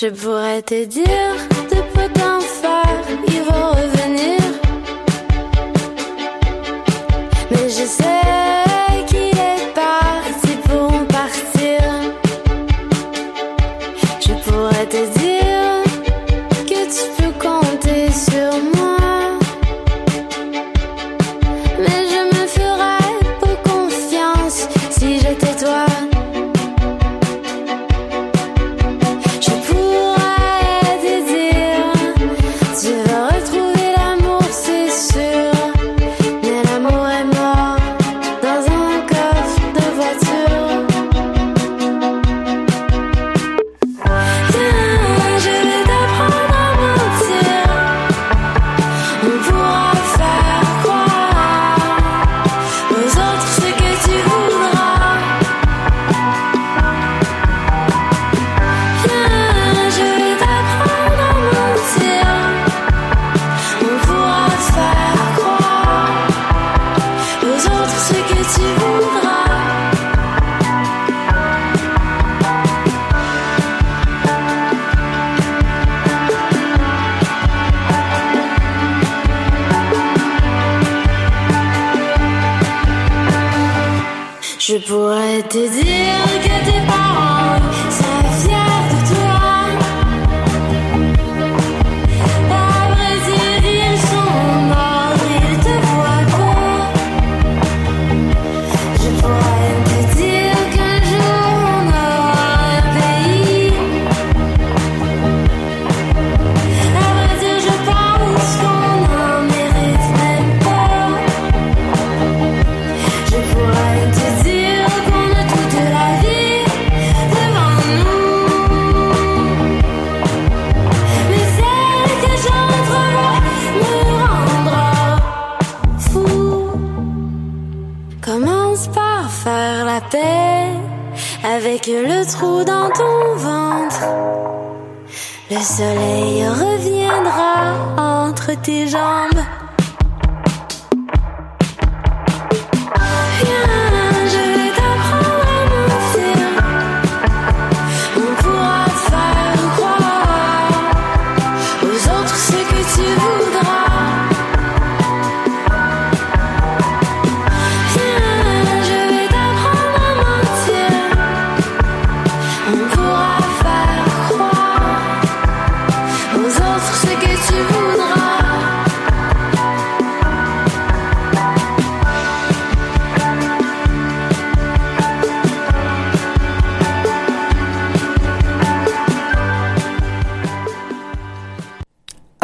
Je pourrais te dire Je pourrais te dans ton ventre. Le soleil reviendra entre tes jambes.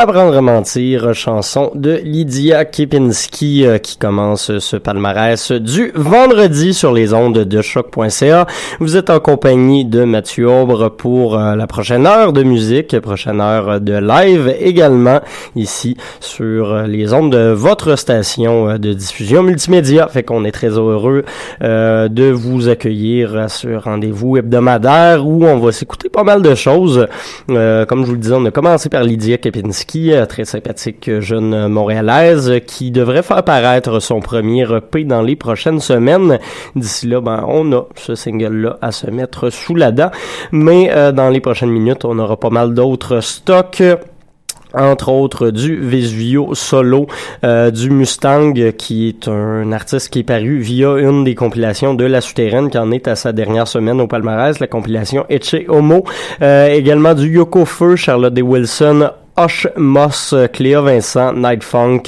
Apprendre à mentir, chanson de Lydia Kepinski euh, qui commence ce palmarès du vendredi sur les ondes de choc.ca. Vous êtes en compagnie de Mathieu Aubre pour euh, la prochaine heure de musique, prochaine heure de live également ici sur euh, les ondes de votre station euh, de diffusion multimédia. Fait qu'on est très heureux euh, de vous accueillir à ce rendez-vous hebdomadaire où on va s'écouter pas mal de choses. Euh, comme je vous le disais, on a commencé par Lydia Kepinski, euh, très sympathique jeune montréalaise qui devrait faire paraître son premier EP dans les prochaines semaines. D'ici là, ben, on a ce single-là à se mettre sous la dent. Mais euh, dans les prochaines minutes, on aura pas mal d'autres stocks entre autres du Vesuvio solo, euh, du Mustang, qui est un artiste qui est paru via une des compilations de La Souterraine, qui en est à sa dernière semaine au palmarès, la compilation Etche Homo. Euh, également du Yoko Feu, Charlotte D. Wilson, Hush Moss, Cléa Vincent, Night Funk,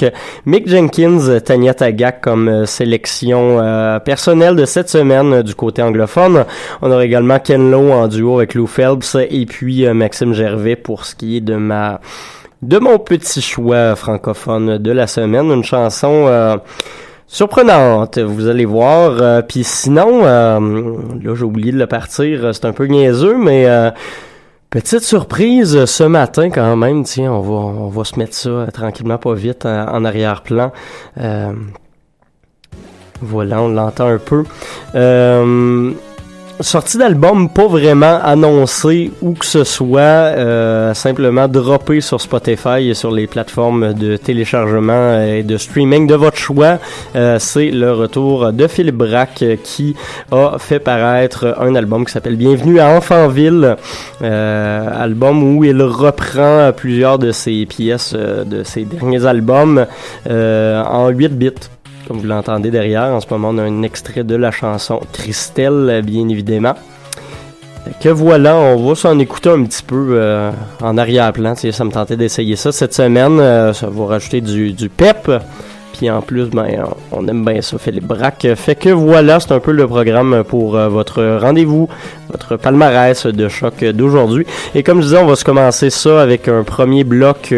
Mick Jenkins, Tanya Tagak comme euh, sélection euh, personnelle de cette semaine euh, du côté anglophone. On aura également Ken Lo en duo avec Lou Phelps et puis Maxime Gervais pour ce qui est de ma de mon petit choix francophone de la semaine, une chanson euh, surprenante, vous allez voir. Puis sinon, euh, là j'ai oublié de le partir, c'est un peu niaiseux, mais euh, petite surprise ce matin quand même. Tiens, on va on va se mettre ça euh, tranquillement, pas vite en, en arrière-plan. Euh, voilà, on l'entend un peu. Euh, sortie d'album pas vraiment annoncé ou que ce soit, euh, simplement droppé sur Spotify et sur les plateformes de téléchargement et de streaming de votre choix. Euh, c'est le retour de Philippe Braque qui a fait paraître un album qui s'appelle Bienvenue à Enfantville, euh, album où il reprend plusieurs de ses pièces euh, de ses derniers albums euh, en 8 bits comme vous l'entendez derrière. En ce moment, on a un extrait de la chanson Christelle, bien évidemment. Que voilà, on va s'en écouter un petit peu euh, en arrière-plan. Ça me tentait d'essayer ça cette semaine. euh, ça va rajouter du, du pep. Puis en plus, ben, on aime bien ça, Philippe Braque. Fait que voilà, c'est un peu le programme pour euh, votre rendez-vous, votre palmarès de choc d'aujourd'hui. Et comme je disais, on va se commencer ça avec un premier bloc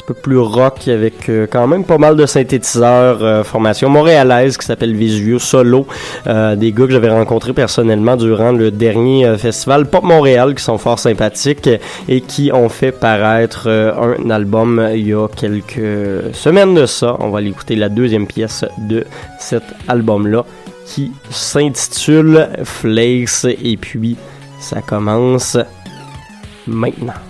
petit peu plus rock avec quand même pas mal de synthétiseurs, euh, formation montréalaise qui s'appelle Visio Solo, euh, des gars que j'avais rencontrés personnellement durant le dernier euh, festival Pop Montréal qui sont fort sympathiques et qui ont fait paraître un album il y a quelques semaines de ça. On va aller écouter la deuxième pièce de cet album-là qui s'intitule Flakes et puis ça commence maintenant.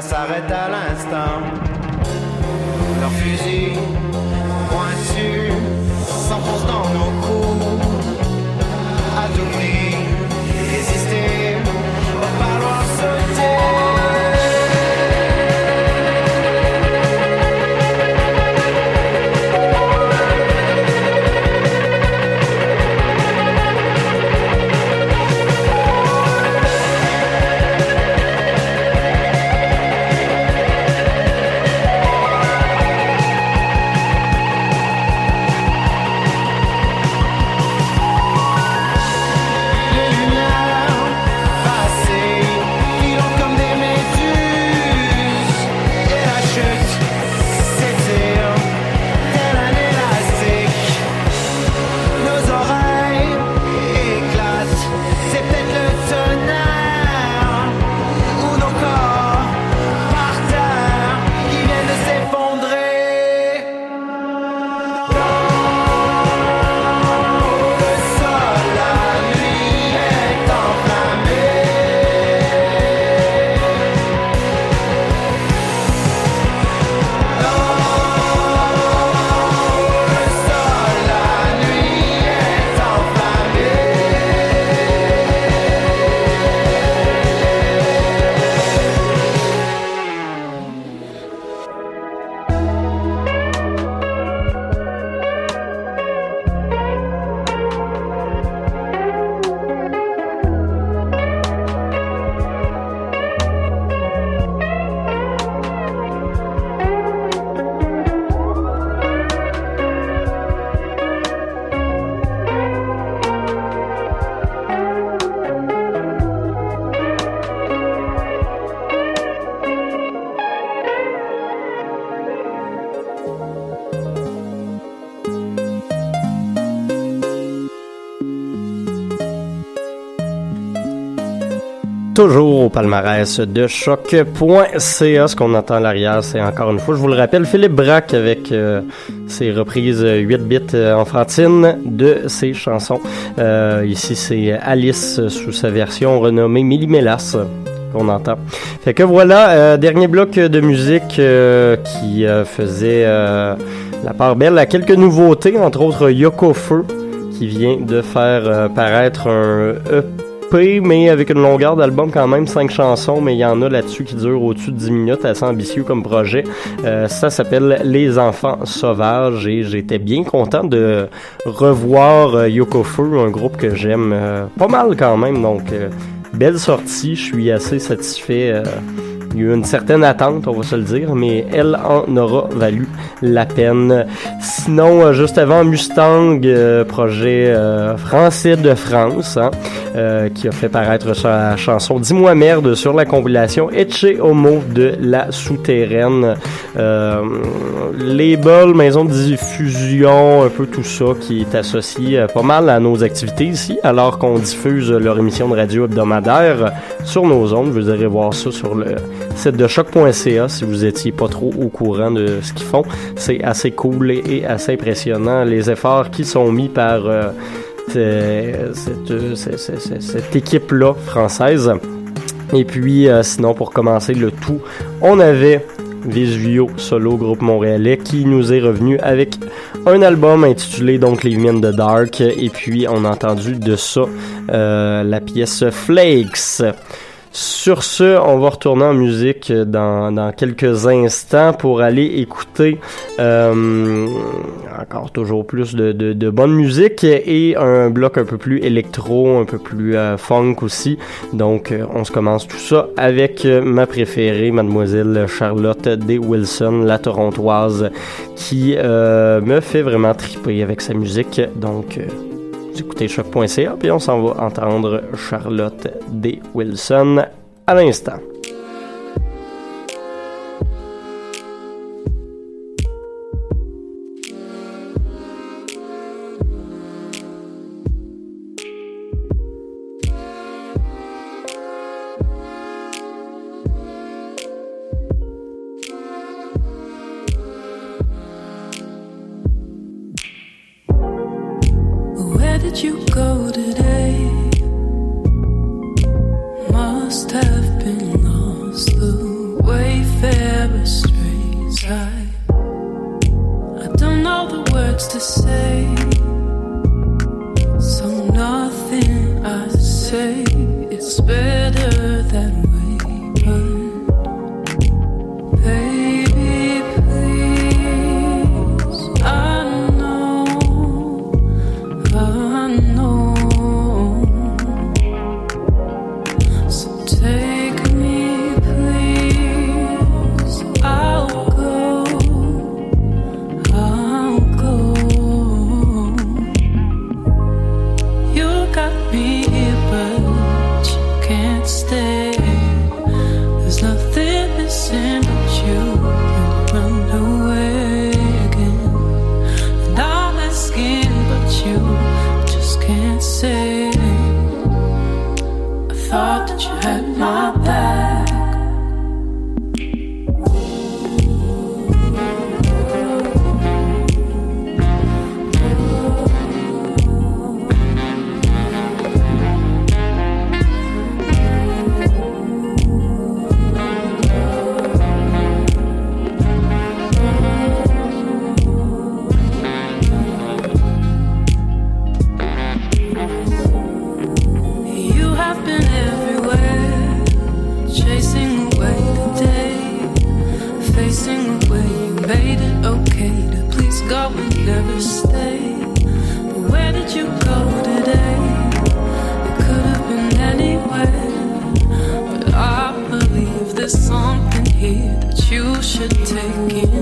Ça s'arrête à l'instant. Leurs fusils palmarès de choc.ca. Ce qu'on entend à l'arrière, c'est encore une fois, je vous le rappelle, Philippe Braque avec euh, ses reprises 8 bits euh, enfantines de ses chansons. Euh, ici, c'est Alice sous sa version renommée Millimélas qu'on entend. Fait que voilà, dernier bloc de musique qui faisait la part belle à quelques nouveautés, entre autres Yoko Feu qui vient de faire paraître un EP, mais avec une longueur d'album quand même, 5 chansons, mais il y en a là-dessus qui durent au-dessus de 10 minutes, assez ambitieux comme projet. Euh, ça s'appelle Les Enfants Sauvages et j'étais bien content de revoir euh, Yoko Feu, un groupe que j'aime euh, pas mal quand même, donc euh, belle sortie, je suis assez satisfait. Il y a eu une certaine attente, on va se le dire, mais elle en aura valu la peine. Sinon, euh, juste avant, Mustang, euh, projet euh, français de France, hein, qui a fait paraître sa chanson Dis-moi merde sur la compilation Etche Homo de La Souterraine. Label, maison de diffusion, un peu tout ça qui est associé pas mal à nos activités ici, alors qu'on diffuse leur émission de radio hebdomadaire sur nos ondes. Vous irez voir ça sur le C'est de choc.ca si vous étiez pas trop au courant de ce qu'ils font. C'est assez cool et, assez impressionnant les efforts qui sont mis par euh, euh, cette, équipe-là française. Et puis, euh, sinon, pour commencer le tout, on avait Visuio Solo Groupe Montréalais qui nous est revenu avec un album intitulé donc Me in the Dark et puis on a entendu de ça la pièce Flakes. Sur ce, on va retourner en musique dans, quelques instants pour aller écouter euh, encore toujours plus de, bonne musique et un bloc un peu plus électro, un peu plus euh, funk aussi. Donc, euh, on se commence tout ça avec ma préférée, mademoiselle Charlotte D. Wilson, la torontoise, qui me fait vraiment triper avec sa musique. Donc, écoutez choc.ca, puis on s'en va entendre Charlotte D. Wilson à l'instant. Where did you go today? Must have been lost the wayfarer streets. I, I don't know the words to say, so nothing I say. It's better should take in.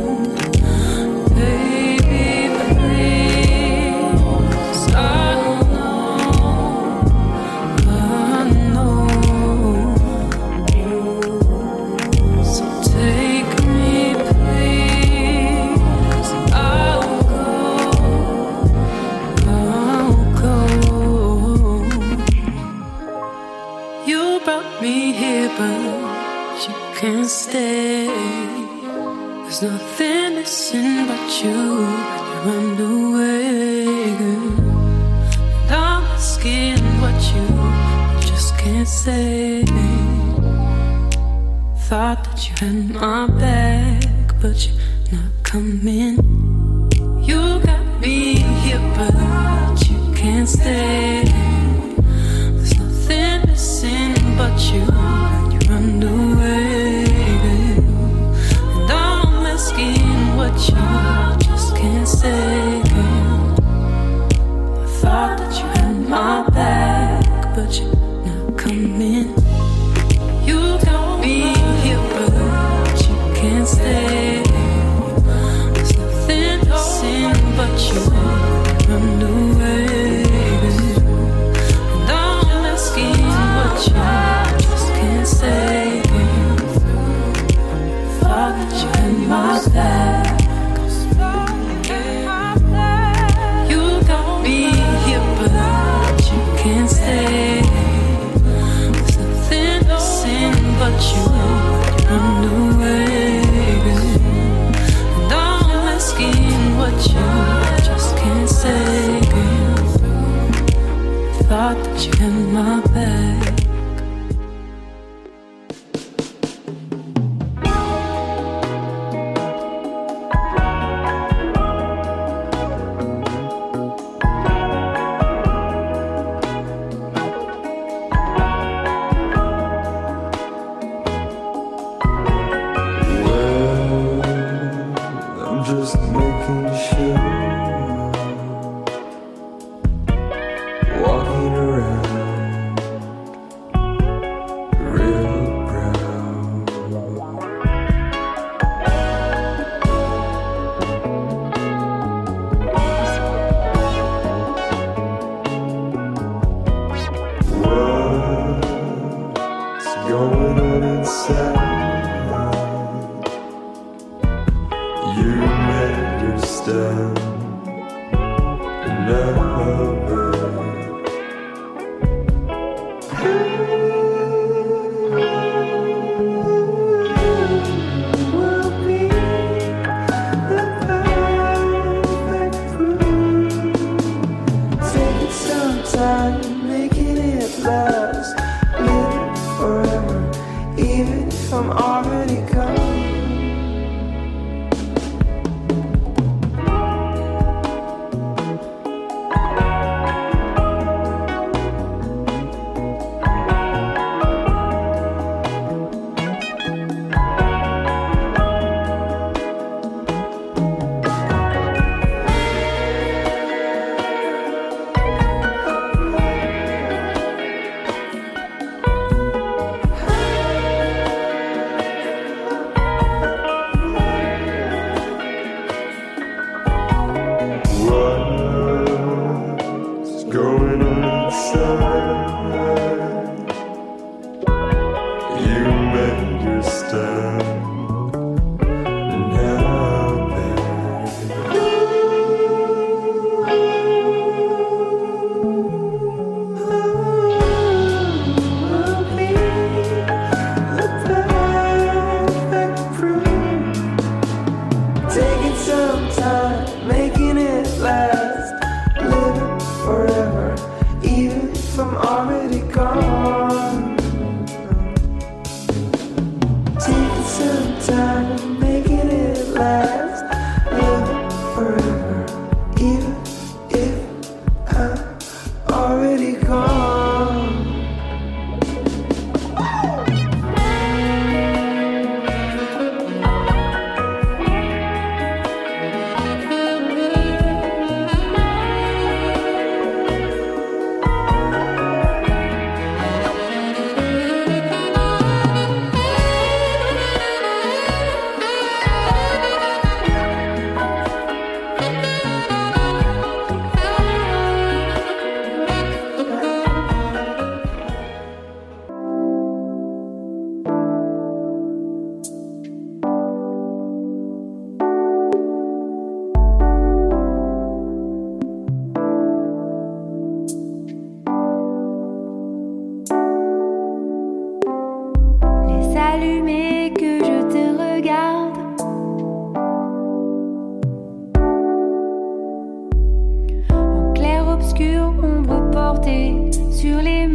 Sur les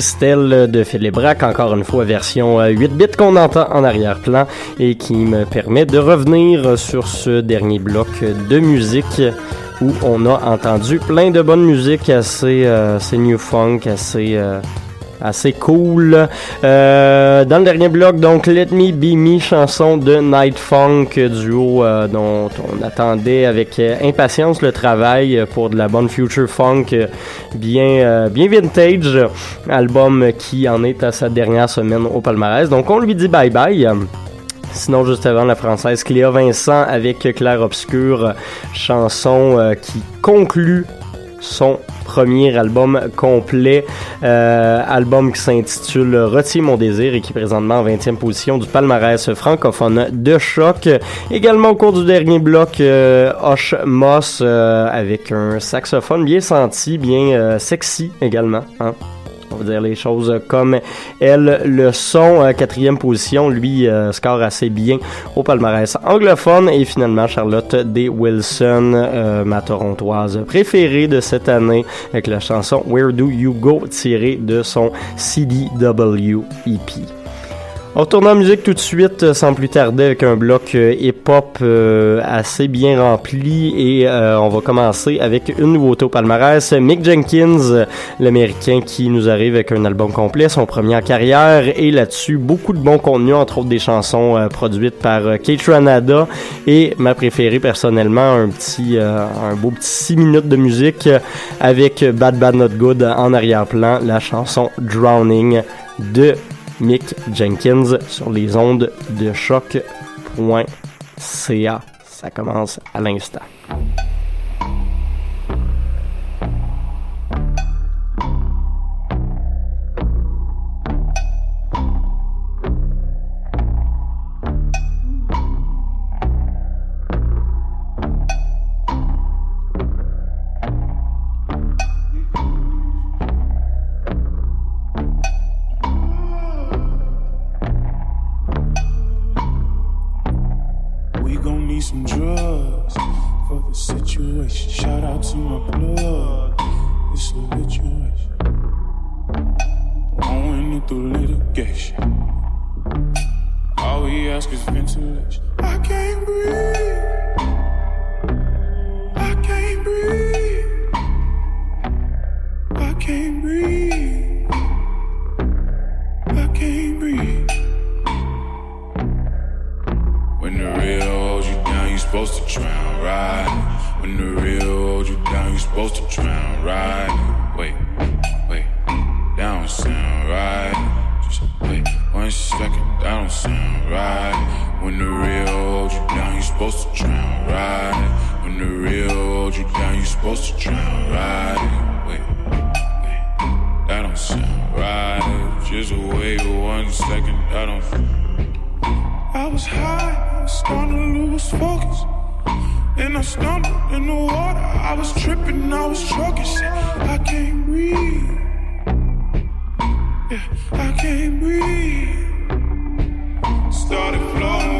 Christelle de Philippe Braque, encore une fois version 8 bits qu'on entend en arrière-plan et qui me permet de revenir sur ce dernier bloc de musique où on a entendu plein de bonnes musiques assez, euh, new funk, assez euh, assez cool. Euh, dans le dernier bloc, donc Let Me Be Me, chanson de Night Funk, duo euh, dont on attendait avec euh, impatience le travail pour de la bonne future funk bien, euh, bien vintage. Album qui en est à sa dernière semaine au palmarès. Donc on lui dit bye bye. Sinon, juste avant, la française Cléa Vincent avec Claire Obscur, chanson qui conclut son premier album complet, euh, album qui s'intitule Retiens mon désir et qui est présentement en 20e position du palmarès francophone de choc. Également au cours du dernier bloc, euh, Hosh Moss euh, avec un saxophone bien senti, bien euh, sexy également. Hein? Va dire les choses comme elles le sont. Euh, quatrième position, lui euh, score assez bien au palmarès anglophone. Et finalement, Charlotte D. Wilson, euh, ma torontoise préférée de cette année, avec la chanson Where Do You Go, tirée de son CDW EP. On retourne en musique tout de suite, euh, sans plus tarder, avec un bloc euh, hip-hop euh, assez bien rempli. Et on va commencer avec une nouveauté au palmarès. Mick Jenkins, l'Américain qui nous arrive avec un album complet, son premier en carrière. Et là-dessus, beaucoup de bons contenus, entre autres des chansons produites par Kate Ranada. Et ma préférée personnellement, un petit, un beau petit 6 minutes de musique avec Bad Bad Not Good en arrière-plan, la chanson Drowning de Mick Jenkins sur les ondes de choc.ca. Ça commence à l'instant. Wait one second, that don't. I was high, I was starting to lose focus. And I stumbled in the water. I was tripping, I was choking. I can't breathe. Yeah, I can't breathe. Started floating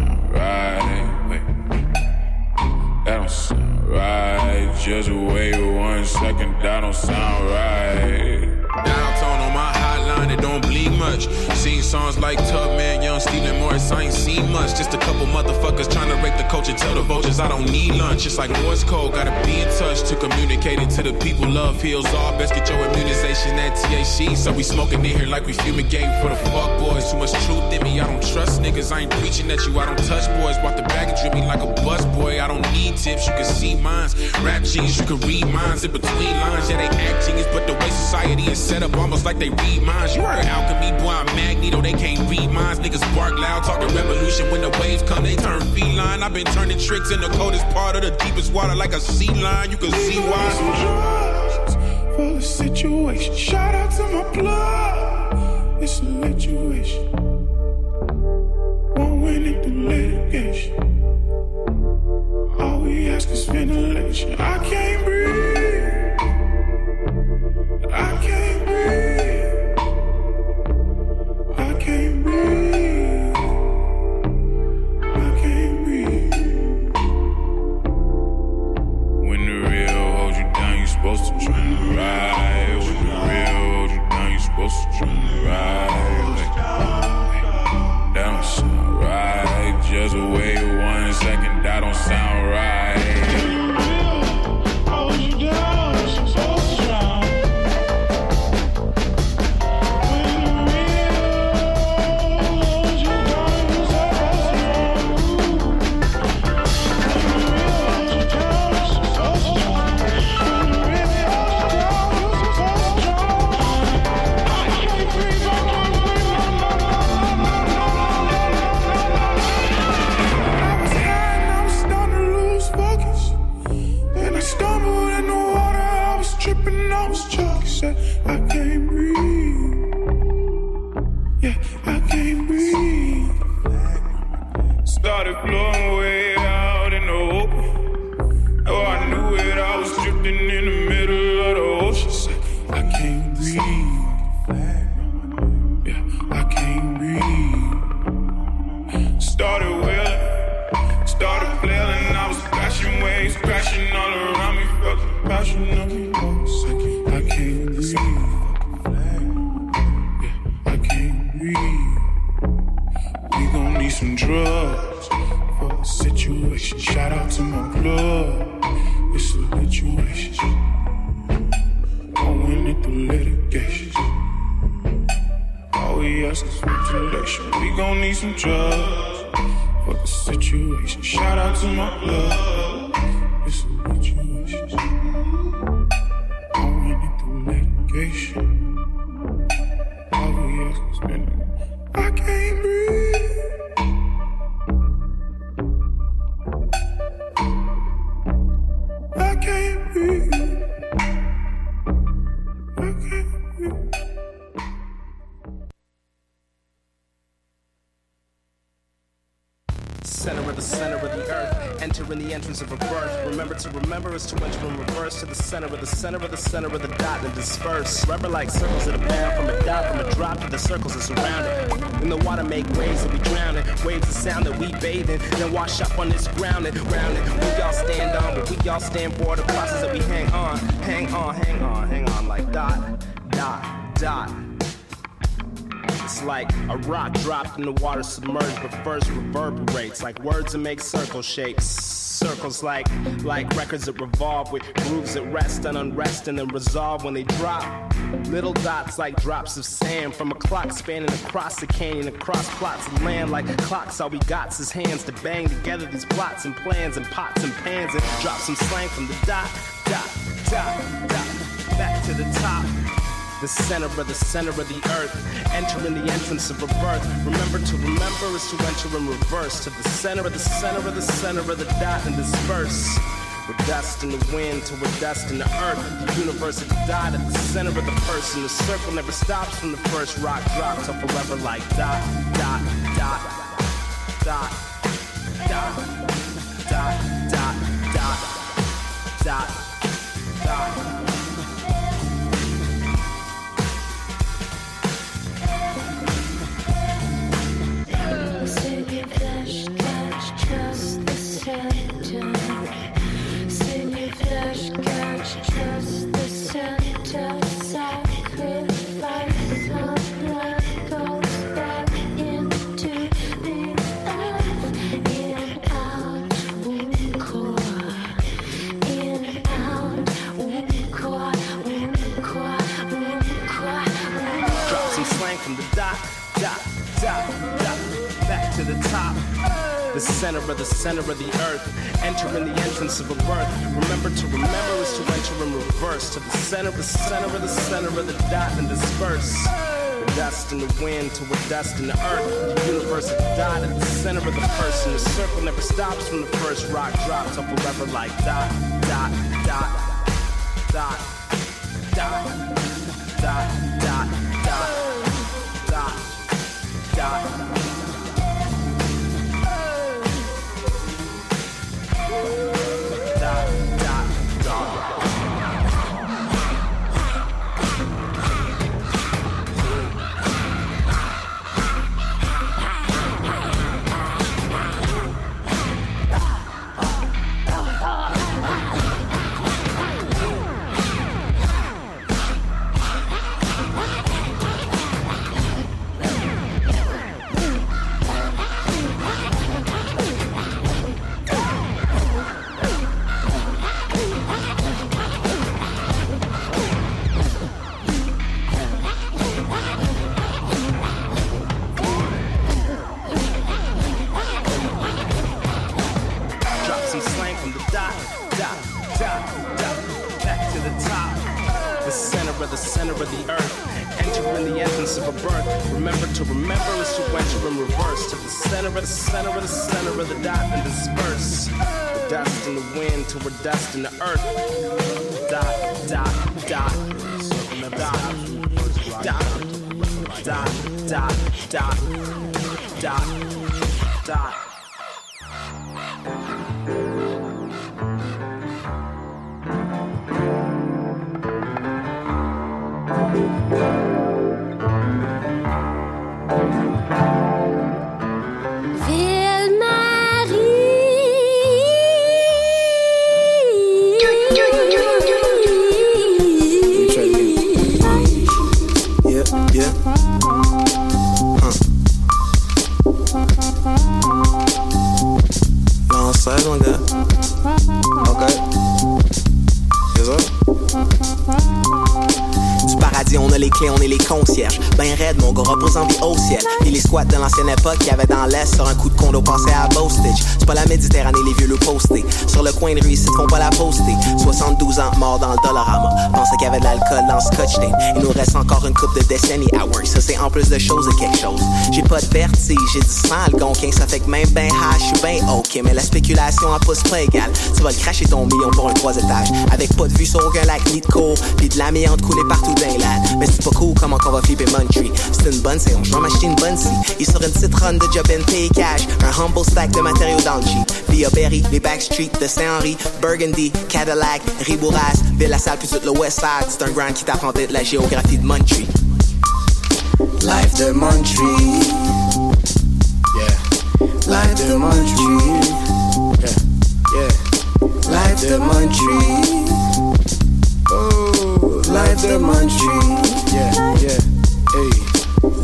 that don't sound right. Downtown on my hotline, it don't bleed much. Seen songs like Tubman, Young Stephen Morris, I ain't seen much. Just a couple motherfuckers trying to rape the culture. Tell the vultures I don't need lunch. It's like Morse code, gotta be in touch to communicate it to the people. Love heals all. Best get your immunization at THC. So we smoking in here like we fumigating for the fuck boys. Too much truth in me, I don't trust niggas. I ain't preaching at you, I don't touch boys. Bought bag swagger drip me like a bus boy. I don't need tips, you can see mines. Rap genius, you can read minds in between lines. Yeah, they act genius, but the way society is set up almost like they read minds. You heard alchemy, boy, I'm Magneto, they can't read minds. Niggas bark loud, talking revolution. When the waves come, they turn feline. I've been turning tricks in the coldest part of the deepest water like a sea lion. You can see why. for the situation. Shout out to my blood. It's a situation. Won't win it through litigation past this ventilation. I can't breathe. I can't breathe. Yeah, I can't. We gon' need some drugs for the situation. Shout out to my blood. It's a situation. It through litigation. All we ask is ventilation. We gon' need some drugs for the situation. Shout out to my blood. Center of the center of the dot and disperse. Rubber like circles that are bound from a dot, from a drop to the circles that surround it. In the water make waves that we drown in, waves of sound that we bathe in, then wash up on this ground and round it. We all stand on, but we all stand for the process that we hang on, hang on, hang on, hang on like dot, dot, dot. It's like a rock dropped in the water submerged, but first reverberates like words that make circle shapes. Circles like like records that revolve with grooves that rest and unrest and then resolve when they drop. Little dots like drops of sand from a clock spanning across the canyon, across plots of land like clocks. All we got's is hands to bang together these plots and plans and pots and pans and drop some slang from the dot, dot, dot, dot, back to the top. The center of the center of the earth. Enter in the entrance of a birth. Remember to remember is to enter in reverse. To the center of the center of the center of the dot and disperse. We're dust in the wind till we're dust in the earth. The universe has died at the center of the person. The circle never stops from the first rock drop till forever like dot, dot, dot, dot, dot, dot, dot, dot, dot. Center of the center of the earth. Entering the entrance of a birth. Remember to remember is to enter in reverse. To the center of the center of the center of the dot and disperse. The dust in the wind to a dust in the earth. The universe is dot at the center of the person. The circle never stops from the first rock drop till forever like dot, dot, dot, dot, dot, en plus de choses et quelque chose. J'ai pas de vertige, j'ai du sang, le gonquin. Ça fait que même ben high, je suis ben ok. Mais la spéculation en pousse pas égal. Tu vas le cracher ton million pour un trois étages. Avec pas de vue sur aucun lac ni de cours. Puis de l'amiante coulée partout dans l'ad. Mais c'est pas cool comment qu'on va flipper Muntree. C'est une bonne séance, je vais m'acheter une bonne scie. Il sort une petite de job and pay cash. Un humble stack de matériaux dans le. Via Berry, les Backstreet de Saint-Henri, Burgundy, Cadillac, Ribouras, Ville-la-Salle, puis tout le West Side. C'est un grand qui t'apprend de la géographie de Muntree. Life the Montreal. Yeah. Life the Montreal. Yeah. Yeah. Life the Montreal. Oh, life the Montreal. Yeah. Yeah. Hey.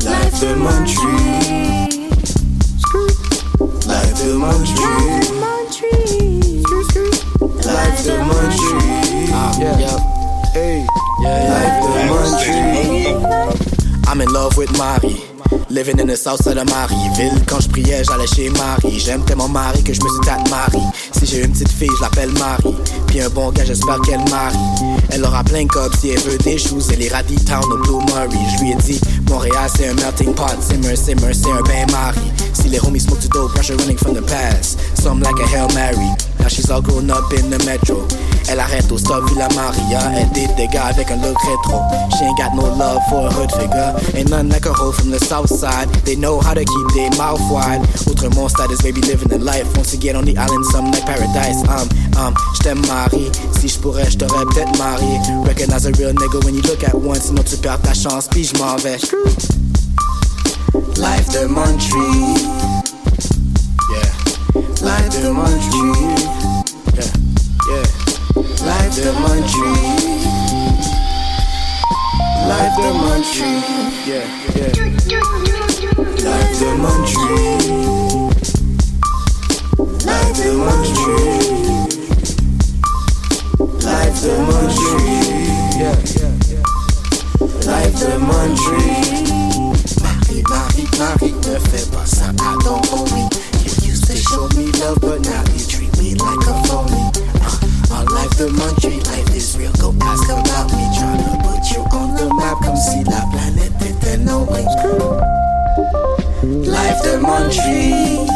Life the Montreal. Life the Montreal. Life the Montreal. Ah, yeah. Hey. Yeah. Life the Montreal. I'm in love with Marie. Living in the south side of Marieville. Quand je priais, j'allais chez Marie. J'aime tellement Marie que je me suis tat Marie. Si j'ai une petite fille, je l'appelle Marie. Puis un bon gars, j'espère qu'elle marie. Elle aura plein de copes si elle veut des choses. Elle ira town au Blue Murray. Je lui ai dit, Montréal c'est un melting pot. Simmer, simmer, c'est un bain Marie. Si les homies smoke too dope, pressure running from the past. Some like a Hail Mary. Now she's all grown up in the metro. Elle arrête au stop Villa Maria. Elle date des gars avec un look rétro. She ain't got no love for a hood figure. Ain't none like a hoe from the south side. They know how to keep their mouth wide. Autrement, status baby living the life. Once again on the island, some like paradise. Um, um, j't'aime Marie. Si j'pourrais, j't'aurais peut-être marié. Recognize a real nigga when you look at one. Sinon tu perds ta chance, puis j'm'en vais. Life de Montreal. Yeah. Life de Montreal. Yeah. Yeah. Life de Montreal. Life de Montreal. Yeah. Yeah. Life de Montreal. Life de Montreal. Life de Montreal. Yeah. Life de Montreal. Marie, Marie, Marie, ne fais pas ça à ton homie. You used to show me love, but now you treat me like a phony. Our life the munchie, life is real. Go ask about me, tryna put you on the map. Come see la planète éternelle. Life the munchie.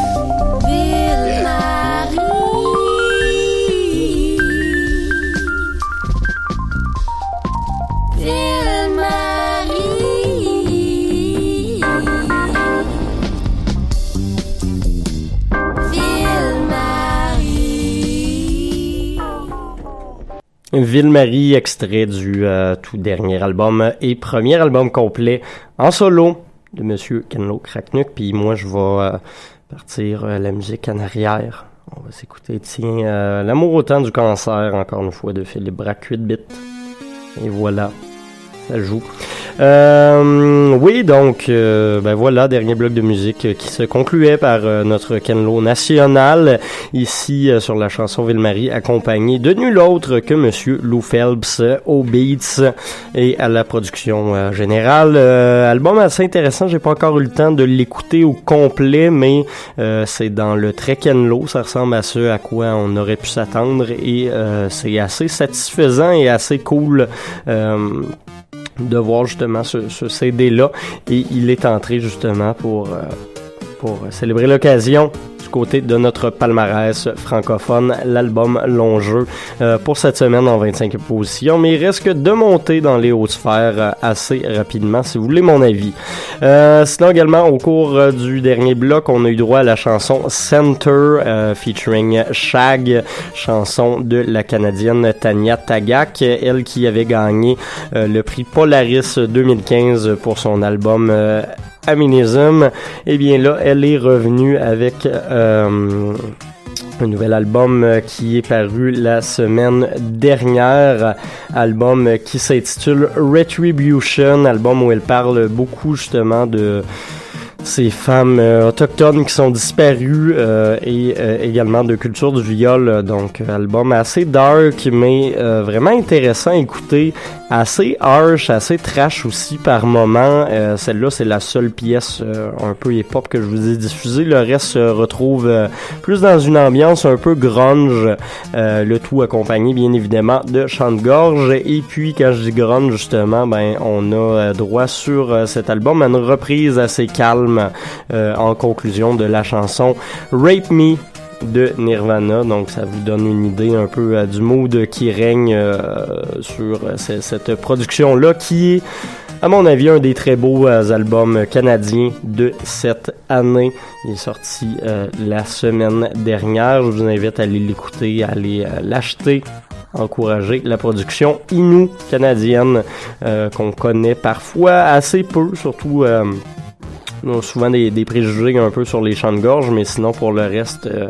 Ville-Marie, extrait du euh, tout dernier album et premier album complet en solo de Monsieur Kenlo Kraknuk. Puis moi, je vais euh, partir euh, la musique en arrière. On va s'écouter, tiens, euh, L'amour au temps du cancer, encore une fois, de Philippe Braque 8 bits. Et voilà, ça joue. Euh, oui, donc, euh, ben voilà, dernier bloc de musique qui se concluait par euh, notre Kenlo national, ici sur la chanson Ville-Marie, accompagné de nul autre que Monsieur Lou Phelps aux beats et à la production générale. Album assez intéressant, j'ai pas encore eu le temps de l'écouter au complet, mais c'est dans le très Kenlo, ça ressemble à ce à quoi on aurait pu s'attendre et c'est assez satisfaisant et assez cool. De voir justement ce, ce CD-là. Et il est entré justement pour, euh, pour célébrer l'occasion côté de notre palmarès francophone, l'album Long Jeu, euh, pour cette semaine en 25 positions. Mais il risque de monter dans les hautes sphères euh, assez rapidement, si vous voulez mon avis. Euh, sinon également, au cours du dernier bloc, on a eu droit à la chanson Center featuring Shag, chanson de la Canadienne Tania Tagak, elle qui avait gagné le prix Polaris 2015 pour son album Aminism. Et bien là, elle est revenue avec euh, un nouvel album euh, qui est paru la semaine dernière, album qui s'intitule Retribution, album où elle parle beaucoup justement de ces femmes euh, autochtones qui sont disparues euh, et euh, également de culture du viol. Donc, album assez dark, mais vraiment intéressant à écouter. Assez harsh, assez trash aussi par moment. Euh, Celle-là, c'est la seule pièce euh, un peu hip-hop que je vous ai diffusée. Le reste se retrouve euh, plus dans une ambiance un peu grunge. euh, le tout accompagné, bien évidemment, de chant de gorge. Et puis, quand je dis grunge, justement, ben, on a euh, droit sur euh, cet album à une reprise assez calme en conclusion de la chanson Rape Me de Nirvana, donc ça vous donne une idée un peu euh, du mood qui règne euh, sur euh, ce- cette production-là, qui est, à mon avis, un des très beaux albums canadiens de cette année. Il est sorti la semaine dernière. Je vous invite à aller l'écouter, à aller l'acheter encourager la production Inou canadienne qu'on connaît parfois assez peu, surtout souvent des, des préjugés un peu sur les chants de gorge, mais sinon pour le reste, euh,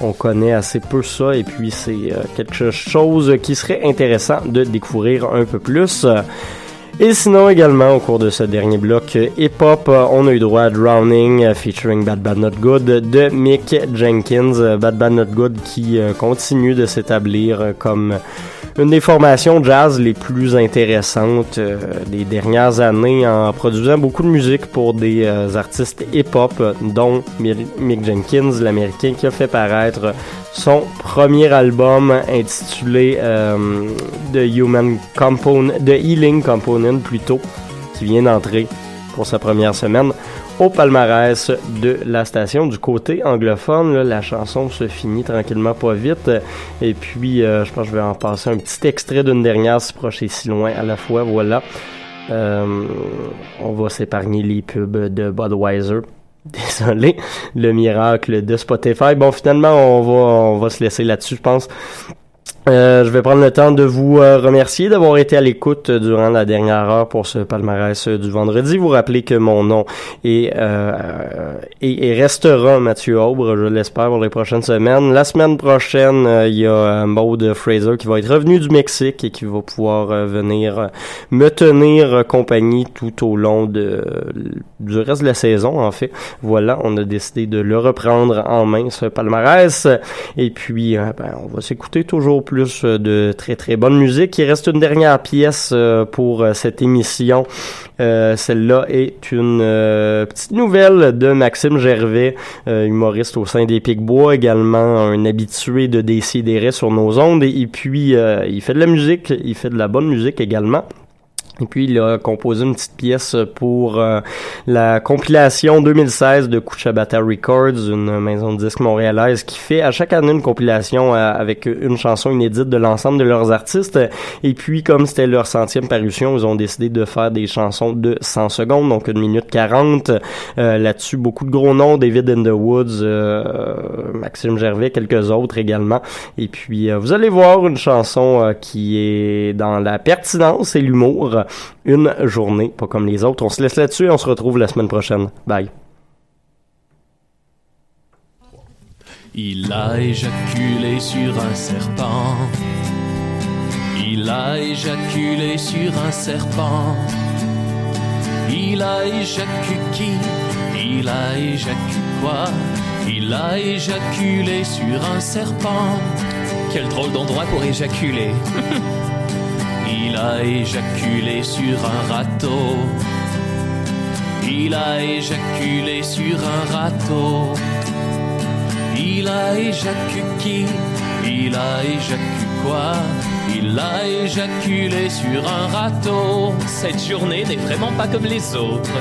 on connaît assez peu ça et puis c'est euh, quelque chose qui serait intéressant de découvrir un peu plus. Et sinon également au cours de ce dernier bloc euh, hip-hop, euh, on a eu droit à Drowning euh, featuring Bad Bad Not Good de Mick Jenkins. Bad Bad Not Good qui continue de s'établir comme une des formations jazz les plus intéressantes des dernières années en produisant beaucoup de musique pour des artistes hip-hop, dont Mi- Mick Jenkins, l'américain, qui a fait paraître son premier album intitulé euh, The Human Component, The Healing Component plutôt, qui vient d'entrer pour sa première semaine au palmarès de la station. Du côté anglophone, la chanson se finit tranquillement pas vite. Et puis, euh, je pense que je vais en passer un petit extrait d'une dernière, si proche et si loin à la fois. Voilà. Euh, on va s'épargner les pubs de Budweiser. Désolé, le miracle de Spotify. Bon, finalement, on va, on va se laisser là-dessus, je pense. Euh, je vais prendre le temps de vous euh, remercier d'avoir été à l'écoute euh, durant la dernière heure pour ce palmarès euh, du vendredi. Vous rappelez que mon nom est, euh, et, et restera Mathieu Aubre, je l'espère, pour les prochaines semaines. La semaine prochaine, il y a euh, Maud Fraser qui va être revenu du Mexique et qui va pouvoir venir me tenir compagnie tout au long de, du reste de la saison, en fait. Voilà, on a décidé de le reprendre en main, ce palmarès. Et puis, ben, on va s'écouter toujours plus euh, de très très bonne musique. Il reste une dernière pièce euh, pour euh, cette émission. Celle-là est une petite nouvelle de Maxime Gervais, humoriste au sein des Picbois, également un habitué de Décideret sur nos ondes. Et, puis, il fait de la musique, il fait de la bonne musique également. Et puis, il a composé une petite pièce pour euh, la compilation 2016 de Kuchabata Records, une maison de disques montréalaise qui fait à chaque année une compilation euh, avec une chanson inédite de l'ensemble de leurs artistes. Et puis, comme c'était leur centième parution, ils ont décidé de faire des chansons de 100 secondes, donc une minute 40. Euh, Là-dessus, beaucoup de gros noms, David in the Woods, Maxime Gervais, quelques autres également. Et puis, vous allez voir une chanson qui est dans la pertinence et l'humour. Une journée, pas comme les autres. On se laisse là-dessus et on se retrouve la semaine prochaine. Bye. Il a éjaculé sur un serpent. Il a éjaculé sur un serpent. Il a éjaculé qui? Il a éjaculé quoi? Il a éjaculé sur un serpent. Quel drôle d'endroit pour éjaculer. Il a éjaculé sur un râteau. Il a éjaculé sur un râteau. Il a éjaculé qui Il a éjaculé quoi? Il a éjaculé sur un râteau. Cette journée n'est vraiment pas comme les autres.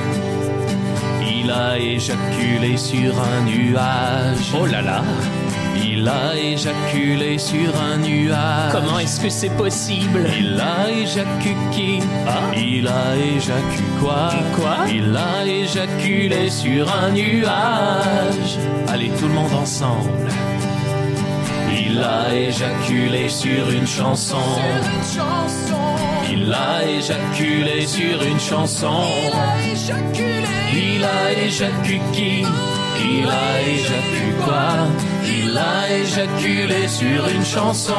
Il a éjaculé sur un nuage. Oh là là Il a éjaculé sur un nuage. Comment est-ce que c'est possible? Il a éjaculé. Qui Il a éjaculé. Quoi? Quoi? Il a éjaculé sur un nuage. Allez, tout le monde ensemble. Il a éjaculé sur une chanson. Il a éjaculé sur une chanson. Il a éjaculé. Qui Il a éjaculé. Quoi? Il a éjaculé sur une chanson.